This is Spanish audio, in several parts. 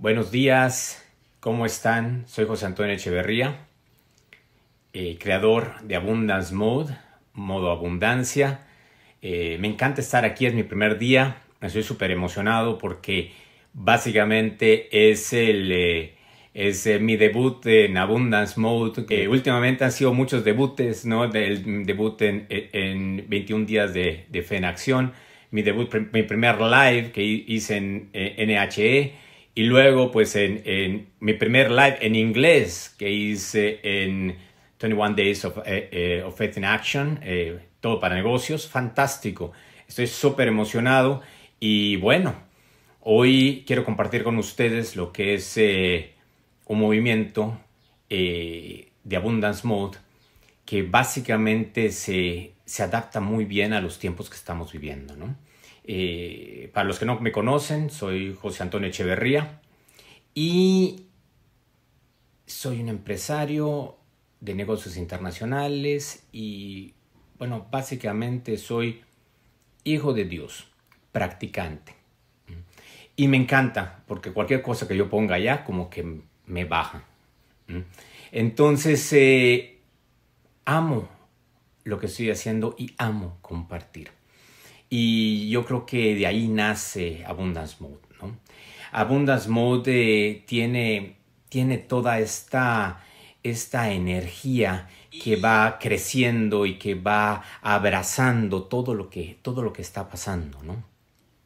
Buenos días, ¿cómo están? Soy José Antonio Echeverría, eh, creador de Abundance Mode, modo abundancia. Eh, me encanta estar aquí, es mi primer día, estoy súper emocionado porque básicamente es el... Eh, es mi debut en Abundance Mode, que últimamente han sido muchos debuts, ¿no? El debut en, en 21 días de, de, fe en acción, mi debut, mi primer live que hice en NHE, y luego pues en, en, mi primer live en inglés que hice en 21 Days of, eh, eh, of Faith in Action, eh, todo para negocios, fantástico. Estoy súper emocionado y bueno, hoy quiero compartir con ustedes lo que es un movimiento de Abundance Mode que básicamente se, se, adapta muy bien a los tiempos que estamos viviendo. ¿no? Eh, para los que no me conocen, soy José Antonio Echeverría y soy un empresario de negocios internacionales y, bueno, básicamente soy hijo de Dios, practicante. Y me encanta, porque cualquier cosa que yo ponga allá, como que me baja. Entonces, eh, amo lo que estoy haciendo y amo compartir. Y yo creo que de ahí nace Abundance Mode. ¿no? Abundance Mode eh, tiene, tiene toda esta, esta energía que va creciendo y que va abrazando todo lo que, todo lo que está pasando. ¿no?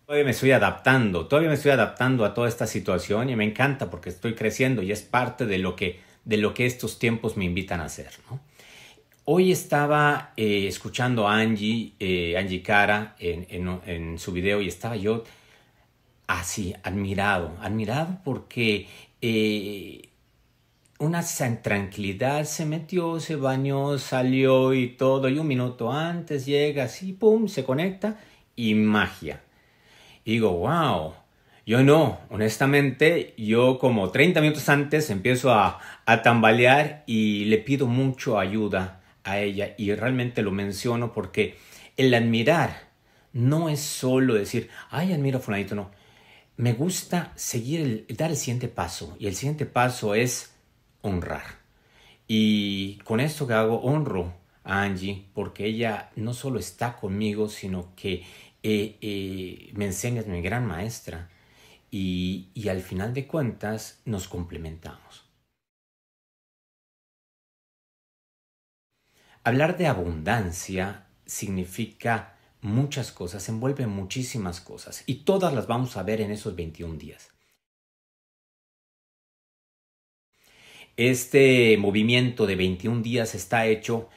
Todavía me estoy adaptando, todavía me estoy adaptando a toda esta situación y me encanta porque estoy creciendo y es parte de lo que, de lo que estos tiempos me invitan a hacer. ¿no? Hoy estaba eh, escuchando a Angie, eh, Angie Cara en, en, su video y estaba yo así, admirado, admirado porque eh, una tranquilidad se metió, se bañó, salió y todo, y un minuto antes llega así, pum, se conecta y magia. Y digo, wow, yo no, honestamente, yo como 30 minutos antes empiezo a, a tambalear y le pido mucho ayuda a ella y realmente lo menciono porque el admirar no es solo decir, ay, admiro a fulanito, no. Me gusta seguir, el, dar el siguiente paso y el siguiente paso es honrar. Y con esto que hago, honro a Angie porque ella no solo está conmigo, sino que eh, eh, me enseñas mi gran maestra y, y al final de cuentas nos complementamos. Hablar de abundancia significa muchas cosas, envuelve muchísimas cosas y todas las vamos a ver en esos 21 días. Este movimiento de 21 días está hecho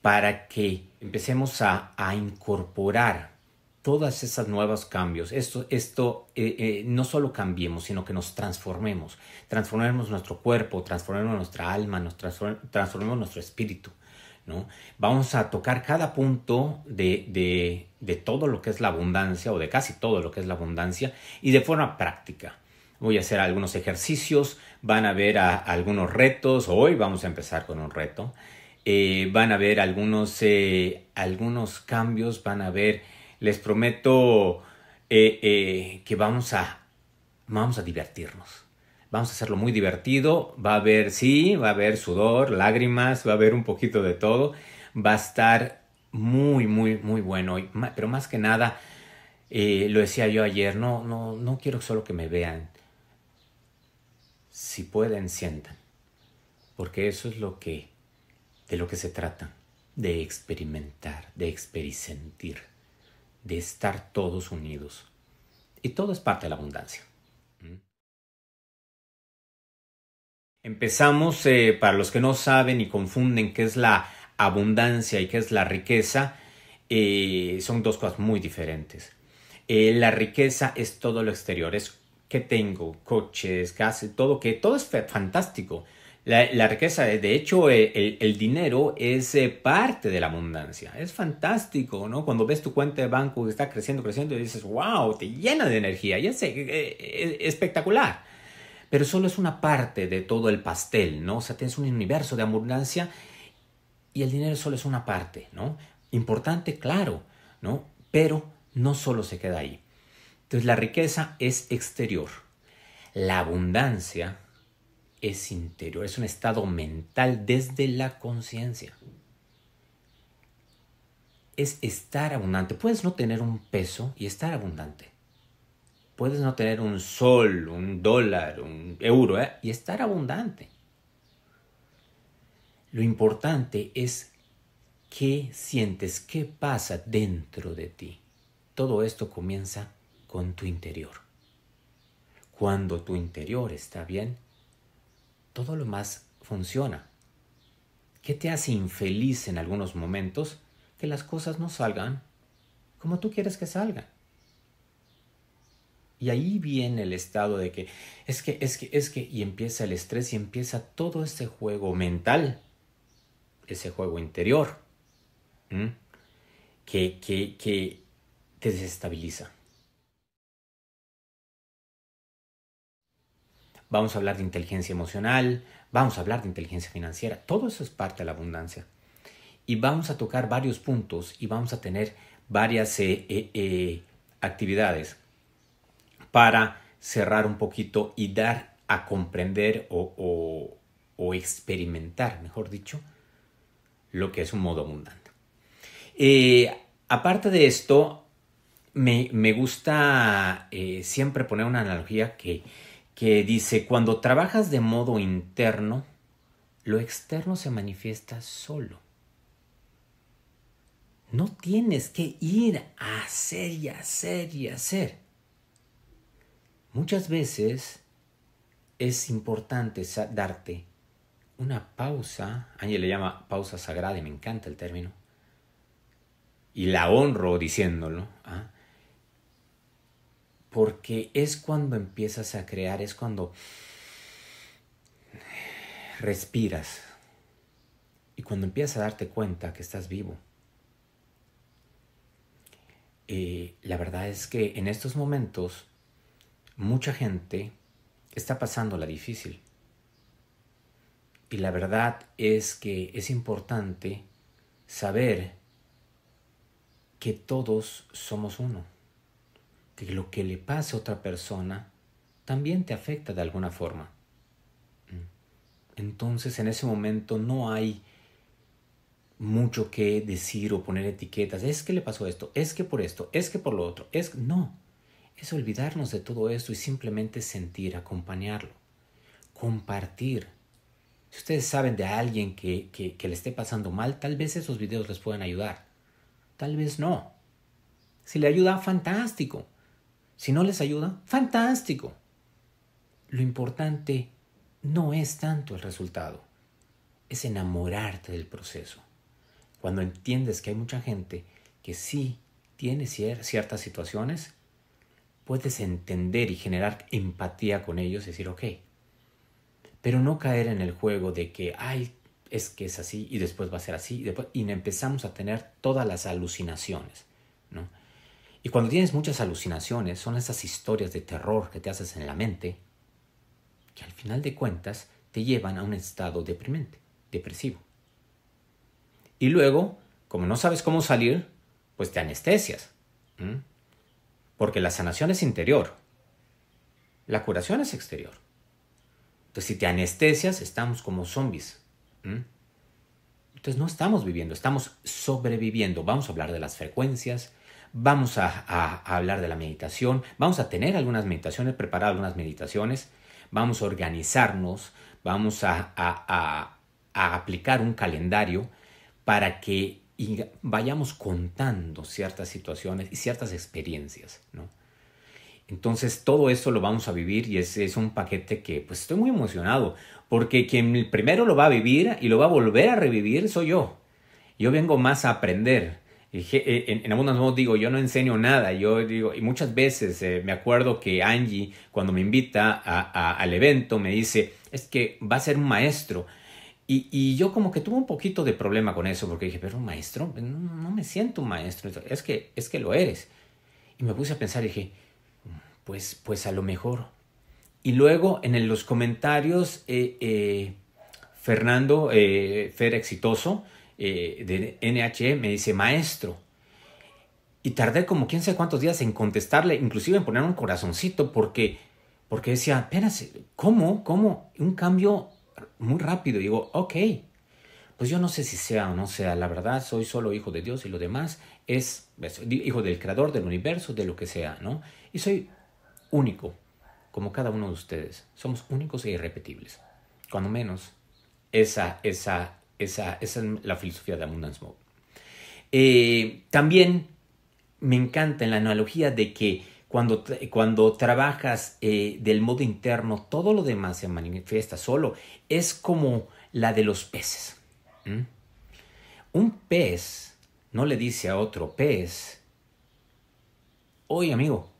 para que empecemos a, incorporar todas esas nuevos cambios, esto, esto eh, eh, no solo cambiemos, sino que nos transformemos, transformemos nuestro cuerpo, transformemos nuestra alma, nos transformemos nuestro espíritu. Vamos a tocar cada punto de, de, de todo lo que es la abundancia o de casi todo lo que es la abundancia y de forma práctica. Voy a hacer algunos ejercicios, van a ver a, algunos retos, hoy vamos a empezar con un reto, eh, van a ver algunos, eh, algunos cambios, van a ver les prometo eh, que vamos a, vamos a divertirnos. Vamos a hacerlo muy divertido. Va a haber, sí, va a haber sudor, lágrimas, va a haber un poquito de todo. Va a estar muy, muy, muy bueno. Pero más que nada, eh, lo decía yo ayer, no, no, no quiero solo que me vean. Si pueden, sientan. Porque eso es lo que, de lo que se trata. De experimentar, de experisentir de estar todos unidos. Y todo es parte de la abundancia. Empezamos, eh, para los que no saben y confunden qué es la abundancia y qué es la riqueza, eh, son dos cosas muy diferentes. Eh, la riqueza es todo lo exterior, es que tengo, coches, casas, todo, que todo es fantástico. La, riqueza, de hecho, eh, el, dinero es parte de la abundancia. Es fantástico, ¿no? Cuando ves tu cuenta de banco que está creciendo, creciendo, y dices, wow, te llena de energía, y es, eh, espectacular. Pero solo es una parte de todo el pastel, ¿no? O sea, tienes un universo de abundancia y el dinero solo es una parte, ¿no? Importante, claro, ¿no? Pero no solo se queda ahí. Entonces, la riqueza es exterior. La abundancia es interior, es un estado mental desde la conciencia. Es estar abundante. Puedes no tener un peso y estar abundante. Puedes no tener un sol, un dólar, un euro ¿eh? y estar abundante. Lo importante es qué sientes, qué pasa dentro de ti. Todo esto comienza con tu interior. Cuando tu interior está bien, todo lo más funciona. ¿Qué te hace infeliz en algunos momentos? Que las cosas no salgan como tú quieres que salgan. Y ahí viene el estado de que es que, es que, es que, y empieza el estrés y empieza todo ese juego mental, ese juego interior, que, que, que te desestabiliza. vamos a hablar de inteligencia emocional, vamos a hablar de inteligencia financiera, todo eso es parte de la abundancia. Y vamos a tocar varios puntos y vamos a tener varias eh, eh, eh, actividades para cerrar un poquito y dar a comprender o, experimentar, mejor dicho, lo que es un modo abundante. aparte de esto, me, gusta siempre poner una analogía que que dice, cuando trabajas de modo interno, lo externo se manifiesta solo. No tienes que ir a hacer y hacer y hacer. Muchas veces es importante darte una pausa, Ángel le llama pausa sagrada y me encanta el término, y la honro diciéndolo, ¿ah? porque es cuando empiezas a crear, es cuando respiras y cuando empiezas a darte cuenta que estás vivo. Eh, la verdad es que en estos momentos mucha gente está pasando la difícil. Y la verdad es que es importante saber que todos somos uno que lo que le pasa a otra persona también te afecta de alguna forma. Entonces en ese momento no hay mucho que decir o poner etiquetas. Es que le pasó esto, es que por esto, es que por lo otro. Es no. Es olvidarnos de todo esto y simplemente sentir, acompañarlo, compartir. Si ustedes saben de alguien que, que le esté pasando mal, tal vez esos videos les puedan ayudar. Tal vez no. Si le ayuda, fantástico. Si no les ayuda, fantástico. Lo importante no es tanto el resultado, es enamorarte del proceso. Cuando entiendes que hay mucha gente que sí tiene ciertas situaciones, puedes entender y generar empatía con ellos y decir, ok, pero no caer en el juego de que, ay, es que es así y después va a ser así y, empezamos a tener todas las alucinaciones, ¿no? Y cuando tienes muchas alucinaciones, son esas historias de terror que te haces en la mente, que al final de cuentas te llevan a un estado deprimente, depresivo. Y luego, como no sabes cómo salir, pues te anestesias. Porque la sanación es interior. La curación es exterior. Entonces, si te anestesias, estamos como zombies. Entonces, no estamos viviendo, estamos sobreviviendo. Vamos a hablar de las frecuencias, Vamos a, hablar de la meditación, vamos a tener algunas meditaciones, preparar algunas meditaciones, vamos a organizarnos, vamos a, a aplicar un calendario para que vayamos contando ciertas situaciones y ciertas experiencias, ¿no? Entonces todo esto lo vamos a vivir y es, un paquete que pues estoy muy emocionado porque quien primero lo va a vivir y lo va a volver a revivir soy yo. Yo vengo más a aprender, eh, en, en algunos digo, yo no enseño nada, yo digo, y muchas veces eh, me acuerdo que Angie, cuando me invita al evento, me dice, es que va a ser un maestro. Y, yo como que tuve un poquito de problema con eso, porque dije, pero maestro, no, me siento un maestro, es que, es que lo eres. Y me puse a pensar y dije, pues, pues a lo mejor. Y luego en los comentarios, eh, Fernando, Fer Exitoso, eh, de NHE me dice maestro. Y tardé como quién sabe cuántos días en contestarle, inclusive en poner un corazoncito, porque, Porque decía, apenas, ¿cómo? ¿Cómo? Un cambio muy rápido. Digo, ok, pues yo no sé si sea o no sea, la verdad soy solo hijo de Dios y lo demás es, hijo del creador del universo, de lo que sea, ¿no? Y soy único, como cada uno de ustedes. Somos únicos e irrepetibles. Cuando menos, esa, esa, esa, esa es la filosofía de Abundance Mode. Eh, también me encanta en la analogía de que cuando, cuando trabajas eh, del modo interno, todo lo demás se manifiesta solo. Es como la de los peces. Un pez no le dice a otro pez, oye amigo,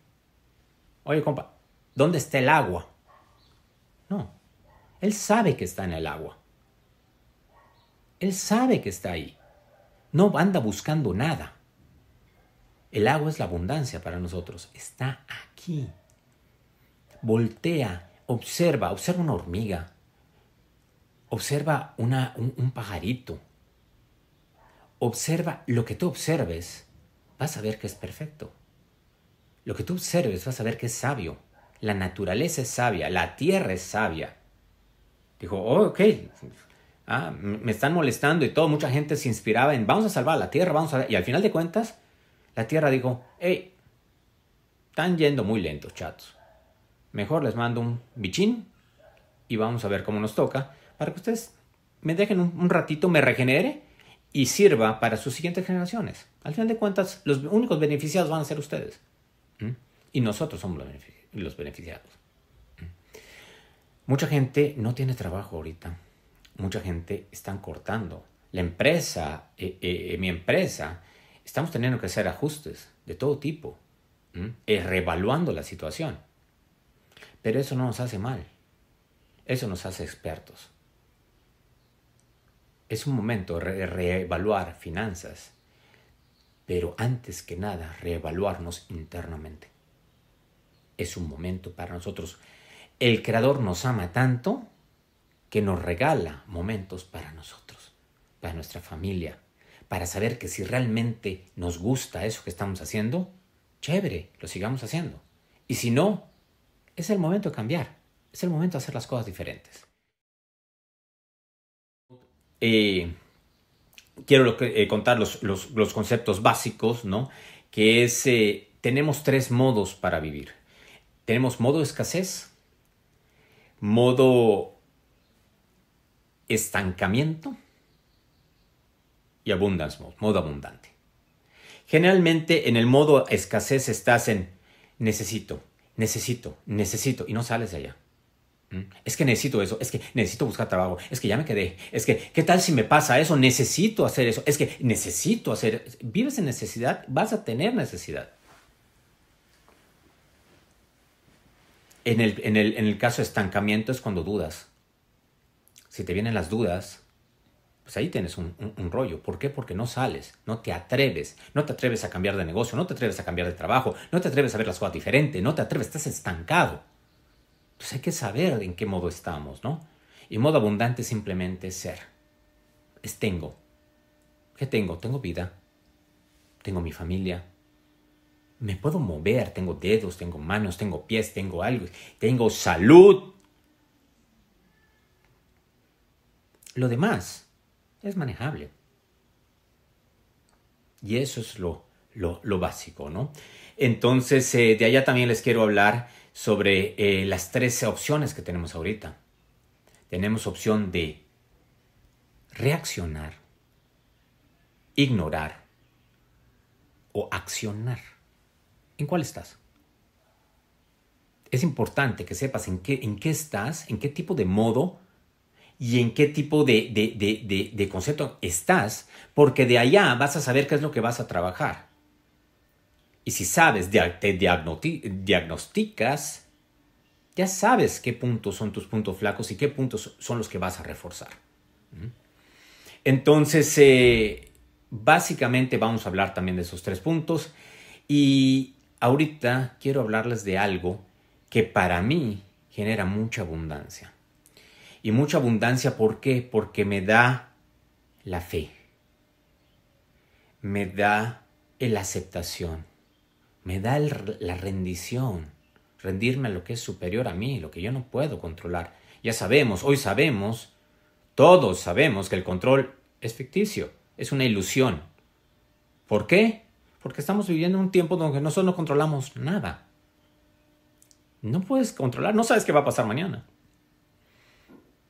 oye compa, ¿dónde está el agua? No, él sabe que está en el agua. Él sabe que está ahí. No anda buscando nada. El agua es la abundancia para nosotros. Está aquí. Voltea, observa, observa una hormiga. Observa un, un pajarito. Observa lo que tú observes. Vas a ver que es perfecto. Lo que tú observes vas a ver que es sabio. La naturaleza es sabia, la tierra es sabia. Dijo, oh, ok, ah, me están molestando y todo, mucha gente se inspiraba en, vamos a salvar la tierra, vamos a... Y al final de cuentas, la tierra dijo, hey, están yendo muy lentos, chatos. Mejor les mando un bichín y vamos a ver cómo nos toca para que ustedes me dejen un, ratito, me regenere y sirva para sus siguientes generaciones. Al final de cuentas, los únicos beneficiados van a ser ustedes. Y nosotros somos los beneficiados. Mucha gente no tiene trabajo ahorita. Mucha gente están cortando. La empresa, eh, eh, mi empresa, estamos teniendo que hacer ajustes de todo tipo, eh, reevaluando la situación. Pero eso no nos hace mal, eso nos hace expertos. Es un momento de reevaluar finanzas, pero antes que nada reevaluarnos internamente. Es un momento para nosotros. El Creador nos ama tanto que nos regala momentos para nosotros, para nuestra familia, para saber que si realmente nos gusta eso que estamos haciendo, chévere, lo sigamos haciendo. Y si no, es el momento de cambiar, es el momento de hacer las cosas diferentes. Eh, quiero eh, contar los, conceptos básicos, ¿no? Que es, eh, tenemos tres modos para vivir. Tenemos modo escasez, modo estancamiento y abundance mode, modo abundante. Generalmente en el modo escasez estás en necesito, necesito, necesito y no sales de allá. ¿Mm? Es que necesito eso, es que necesito buscar trabajo, es que ya me quedé, es que, ¿qué tal si me pasa eso? Necesito hacer eso, es que necesito hacer, vives en necesidad, vas a tener necesidad. En el, en el, en el caso de estancamiento es cuando dudas. Si te vienen las dudas, pues ahí tienes un, rollo. ¿Por qué? Porque no sales, no te atreves, no te atreves a cambiar de negocio, no te atreves a cambiar de trabajo, no te atreves a ver las cosas diferente, no te atreves, estás estancado. Entonces hay que saber en qué modo estamos, ¿no? Y modo abundante simplemente es ser. Es tengo. ¿Qué tengo? Tengo vida, tengo mi familia, me puedo mover, tengo dedos, tengo manos, tengo pies, tengo algo, tengo salud. Lo demás es manejable. Y eso es lo, lo, básico, ¿no? Entonces, eh, de allá también les quiero hablar sobre eh, las tres opciones que tenemos ahorita. Tenemos opción de reaccionar, ignorar o accionar. ¿En cuál estás? Es importante que sepas en qué, en qué estás, en qué tipo de modo y en qué tipo de, concepto estás, porque de allá vas a saber qué es lo que vas a trabajar. Y si sabes, te diagnosticas, ya sabes qué puntos son tus puntos flacos y qué puntos son los que vas a reforzar. ¿Mm? Entonces, eh, básicamente vamos a hablar también de esos tres puntos. Y ahorita quiero hablarles de algo que para mí genera mucha abundancia. Y mucha abundancia, ¿por qué? Porque me da la fe, me da la aceptación, me da la rendición. rendirme a lo que es superior a mí, lo que yo no puedo controlar. Ya sabemos, hoy sabemos, todos sabemos que el control es ficticio, es una ilusión. ¿Por qué? Porque estamos viviendo un tiempo donde nosotros no controlamos nada. No puedes controlar, no sabes qué va a pasar mañana.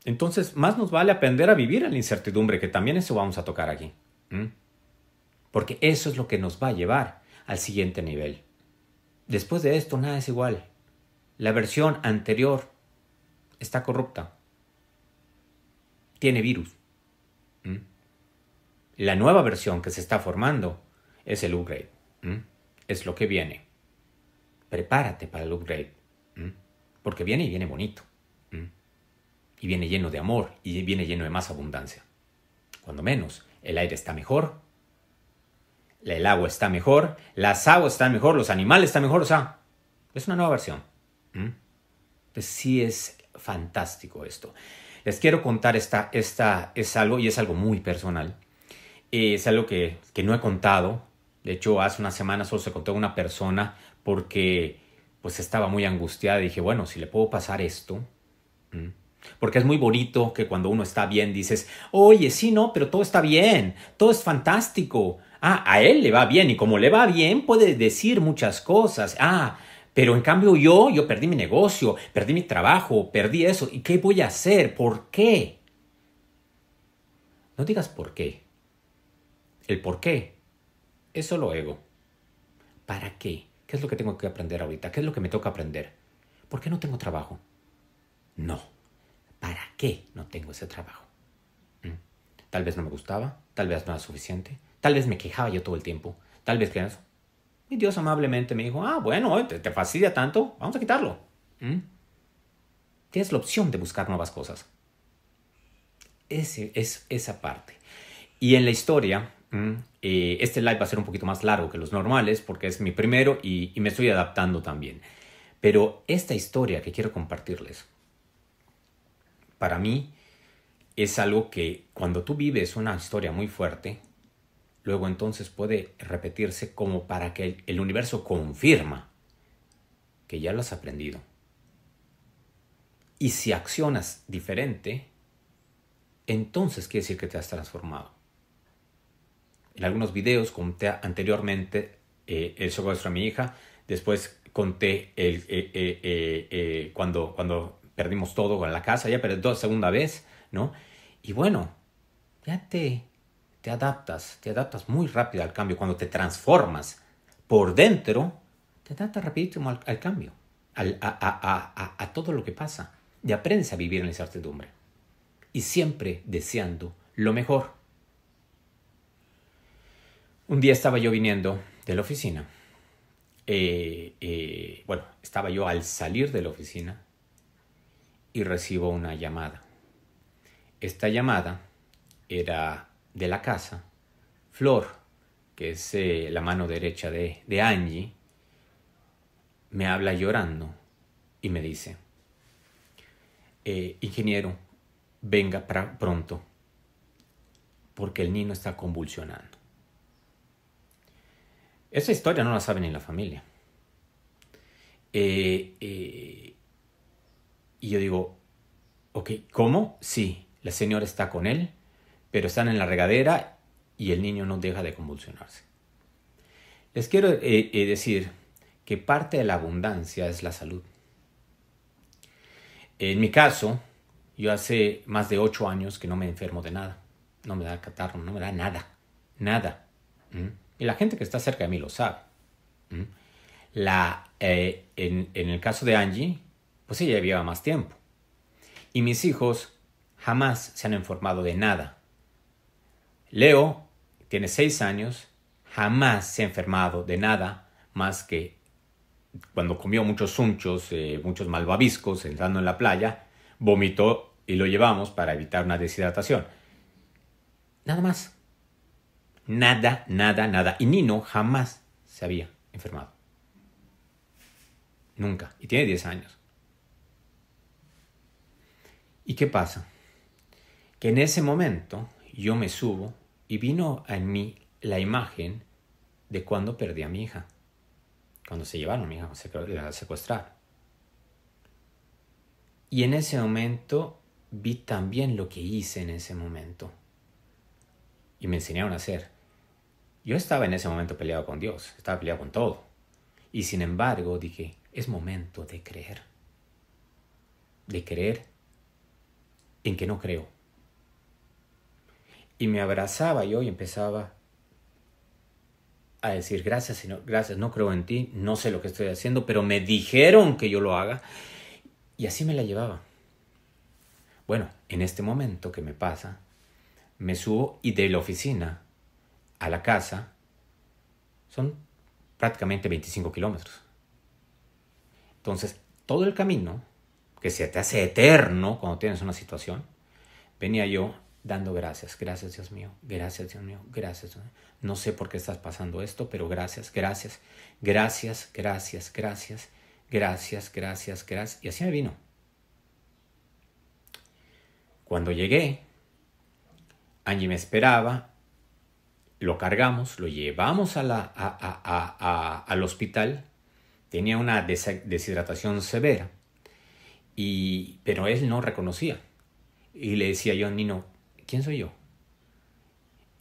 Entonces, más nos vale aprender a vivir en la incertidumbre, que también eso vamos a tocar aquí. Porque eso es lo que nos va a llevar al siguiente nivel. Después de esto, nada es igual. La versión anterior está corrupta. Tiene virus. La nueva versión que se está formando es el upgrade. Es lo que viene. Prepárate para el upgrade. Porque viene y viene bonito. Y viene lleno de amor y viene lleno de más abundancia. Cuando menos, el aire está mejor, el agua está mejor, las aguas están mejor, los animales están mejor, o sea, es una nueva versión. Pues sí es fantástico esto. Les quiero contar esta, esta es algo, y es algo muy personal. Es algo que, que no he contado. De hecho, hace unas semanas solo se contó a una persona porque pues estaba muy angustiada dije, bueno, si le puedo pasar esto. Porque es muy bonito que cuando uno está bien dices, oye, sí, no, pero todo está bien, todo es fantástico. Ah, a él le va bien y como le va bien puede decir muchas cosas. Ah, pero en cambio yo, yo perdí mi negocio, perdí mi trabajo, perdí eso. ¿Y qué voy a hacer? ¿Por qué? No digas por qué. El por qué es solo ego. ¿Para qué? ¿Qué es lo que tengo que aprender ahorita? ¿Qué es lo que me toca aprender? ¿Por qué no tengo trabajo? No. ¿Para qué no tengo ese trabajo? ¿Mm? Tal vez no me gustaba, tal vez no era suficiente, tal vez me quejaba yo todo el tiempo, tal vez que. Y Dios amablemente me dijo, ah, bueno, te, fastidia tanto, vamos a quitarlo. ¿Mm? Tienes la opción de buscar nuevas cosas. Ese, es esa parte. Y en la historia, eh, este live va a ser un poquito más largo que los normales porque es mi primero y me estoy adaptando también. Pero esta historia que quiero compartirles, para mí es algo que cuando tú vives una historia muy fuerte, luego entonces puede repetirse como para que el universo confirma que ya lo has aprendido. Y si accionas diferente, entonces quiere decir que te has transformado. En algunos videos conté anteriormente eh, el secuestro a mi hija, después conté el, eh, eh, cuando, cuando perdimos todo con la casa, ya perdí segunda vez, ¿no? Y bueno, ya te te adaptas, te adaptas muy rápido al cambio. Cuando te transformas por dentro, te adaptas rapidísimo al, cambio, a, todo lo que pasa. Y aprendes a vivir en la incertidumbre. Y siempre deseando lo mejor. Un día estaba yo viniendo de la oficina. Eh, eh, bueno, estaba yo al salir de la oficina y recibo una llamada. Esta llamada era de la casa, Flor, que es eh, la mano derecha de, de Angie, me habla llorando y me dice, eh, ingeniero, venga pronto, porque el niño está convulsionando. Esa historia no la sabe ni la familia. Eh, y yo digo, ok, ¿cómo? Sí, la señora está con él, pero están en la regadera y el niño no deja de convulsionarse. Les quiero eh, eh, decir que parte de la abundancia es la salud. En mi caso, yo hace más de ocho años que no me enfermo de nada. No me da catarro, no me da nada. Nada. Y la gente que está cerca de mí lo sabe. La, eh, en, en el caso de Angie, pues ella lleva más tiempo. Y mis hijos jamás se han informado de nada Leo tiene seis años, jamás se ha enfermado de nada más que cuando comió muchos sunchos, eh, muchos malvaviscos entrando en la playa, vomitó y lo llevamos para evitar una deshidratación. Nada más. Nada, nada, nada. Y Nino jamás se había enfermado. Nunca. Y tiene 10 años. ¿Y qué pasa? Que en ese momento yo me subo y vino en mí la imagen de cuando perdí a mi hija, cuando se llevaron a mi hija a secuestrar. Y en ese momento vi también lo que hice en ese momento. Y me enseñaron a hacer. Yo estaba en ese momento peleado con Dios, estaba peleado con todo. Y sin embargo dije, es momento de creer. De creer en que no creo. Y me abrazaba yo y empezaba a decir, gracias Señor, gracias, no creo en ti, no sé lo que estoy haciendo, pero me dijeron que yo lo haga. Y así me la llevaba. Bueno, en este momento que me pasa, me subo y de la oficina a la casa son prácticamente 25 kilómetros. Entonces, todo el camino, que se te hace eterno cuando tienes una situación, venía yo dando gracias. Gracias, Dios mío. Gracias, Dios mío. Gracias. No sé por qué estás pasando esto, pero gracias, gracias, gracias, gracias, gracias, gracias, gracias, gracias. Y así me vino. Cuando llegué, Angie me esperaba, lo cargamos, lo llevamos al hospital. Tenía una deshidratación severa, y, pero él no reconocía. Y le decía yo, Nino, ¿quién soy yo?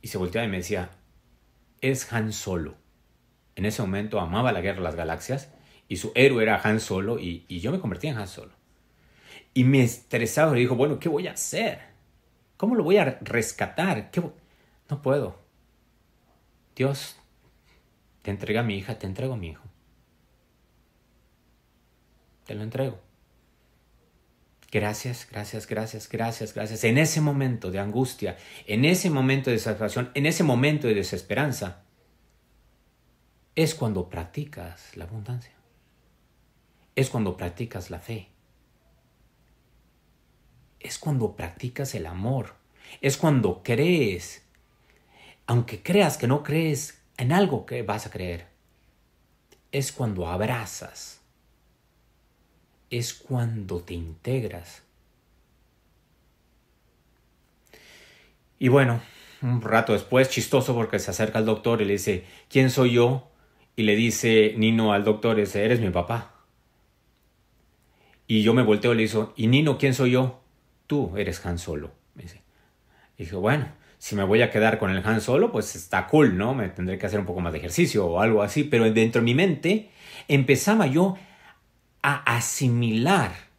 Y se volteaba y me decía, es Han Solo. En ese momento amaba la guerra de las galaxias y su héroe era Han Solo y, yo me convertí en Han Solo. Y me estresaba y dijo, bueno, ¿qué voy a hacer? ¿Cómo lo voy a rescatar? ¿Qué no puedo. Dios, te entrega a mi hija, te entrego a mi hijo. Te lo entrego. Gracias, gracias, gracias, gracias, gracias. En ese momento de angustia, en ese momento de desesperación, en ese momento de desesperanza, es cuando practicas la abundancia. Es cuando practicas la fe. Es cuando practicas el amor. Es cuando crees. Aunque creas que no crees en algo que vas a creer. Es cuando abrazas es cuando te integras. Y bueno, un rato después, chistoso porque se acerca al doctor y le dice, ¿quién soy yo? Y le dice Nino al doctor, eres mi papá. Y yo me volteo y le digo, ¿y Nino quién soy yo? Tú eres Han Solo. Me dice. Y dije, bueno, si me voy a quedar con el Han Solo, pues está cool, ¿no? Me tendré que hacer un poco más de ejercicio o algo así. Pero dentro de mi mente empezaba yo a asimilar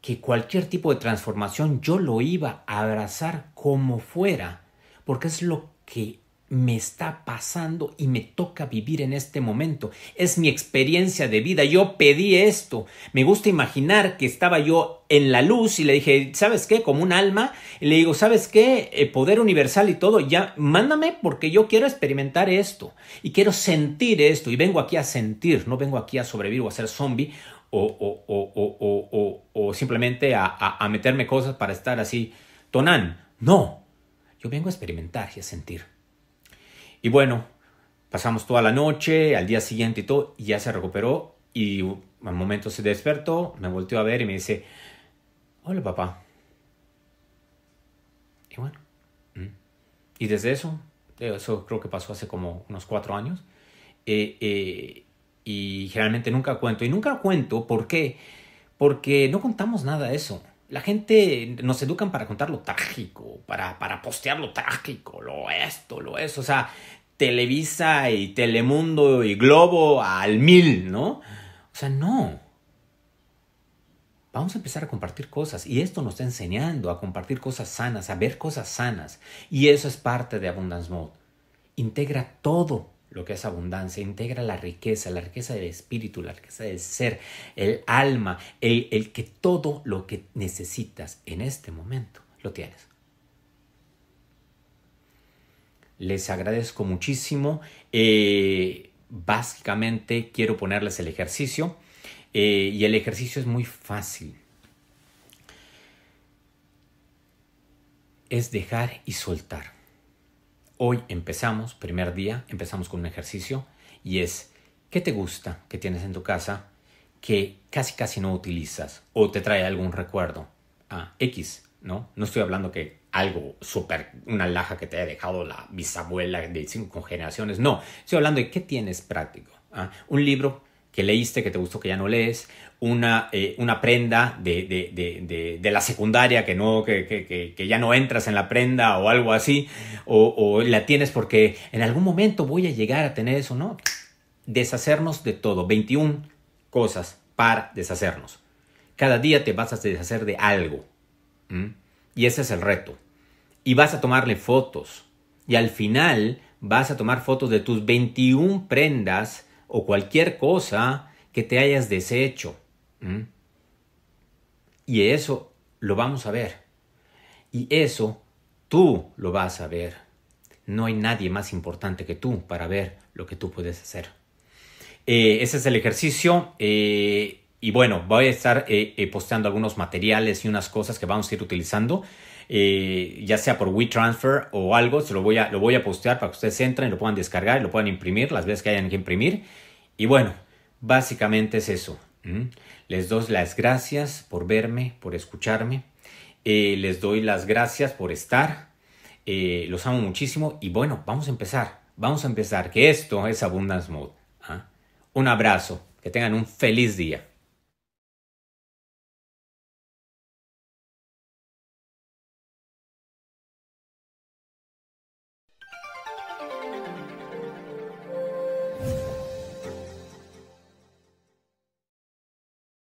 que cualquier tipo de transformación yo lo iba a abrazar como fuera, porque es lo que me está pasando y me toca vivir en este momento. Es mi experiencia de vida. Yo pedí esto. Me gusta imaginar que estaba yo en la luz y le dije, ¿sabes qué? Como un alma. Y le digo, ¿sabes qué? El poder universal y todo. Ya, mándame porque yo quiero experimentar esto. Y quiero sentir esto. Y vengo aquí a sentir. No vengo aquí a sobrevivir o a ser zombie o, o, o simplemente a, a meterme cosas para estar así tonán. No. Yo vengo a experimentar y a sentir. Y bueno, pasamos toda la noche, al día siguiente y todo, y ya se recuperó y al momento se despertó, me volteó a ver y me dice, hola papá. Y bueno, mm. y desde eso, eso creo que pasó hace como unos cuatro años, eh, eh, y generalmente nunca cuento, y nunca cuento, ¿por qué? Porque no contamos nada de eso. La gente nos educan para contar lo trágico, para, para postear lo trágico, lo esto, lo eso. O sea, Televisa y Telemundo y Globo al mil, ¿no? O sea, no. Vamos a empezar a compartir cosas y esto nos está enseñando a compartir cosas sanas, a ver cosas sanas. Y eso es parte de Abundance Mode. Integra todo lo que es abundancia, integra la riqueza, la riqueza del espíritu, la riqueza del ser, el alma, el, el que todo lo que necesitas en este momento lo tienes. Les agradezco muchísimo. Eh, básicamente quiero ponerles el ejercicio eh, y el ejercicio es muy fácil. Es dejar y soltar. Hoy empezamos, primer día, empezamos con un ejercicio y es, ¿qué te gusta que tienes en tu casa que casi casi no utilizas o te trae algún recuerdo? Ah, X, ¿no? No estoy hablando que algo súper, una laja que te haya dejado la bisabuela de cinco generaciones, no, estoy hablando de qué tienes práctico. Ah, un libro que leíste, que te gustó, que ya no lees, una, eh, una prenda de, de, de, la secundaria que, no, que, que, que, ya no entras en la prenda o algo así, o, o, la tienes porque en algún momento voy a llegar a tener eso, ¿no? Deshacernos de todo, 21 cosas para deshacernos. Cada día te vas a deshacer de algo. Y ese es el reto. Y vas a tomarle fotos. Y al final vas a tomar fotos de tus 21 prendas o cualquier cosa que te hayas deshecho. Y eso lo vamos a ver. Y eso tú lo vas a ver. No hay nadie más importante que tú para ver lo que tú puedes hacer. Eh, ese es el ejercicio. Eh, y bueno, voy a estar eh, posteando algunos materiales y unas cosas que vamos a ir utilizando. Ya sea por WeTransfer o algo, se lo voy, a, lo voy a postear para que ustedes entren, lo puedan descargar y lo puedan imprimir las veces que hayan que imprimir. Y bueno, básicamente es eso. Les doy las gracias por verme, por escucharme. Eh, les doy las gracias por estar. Eh, los amo muchísimo. Y bueno, vamos a empezar. Vamos a empezar. Que esto es Abundance Mode. ¿ah? Un abrazo. Que tengan un feliz día.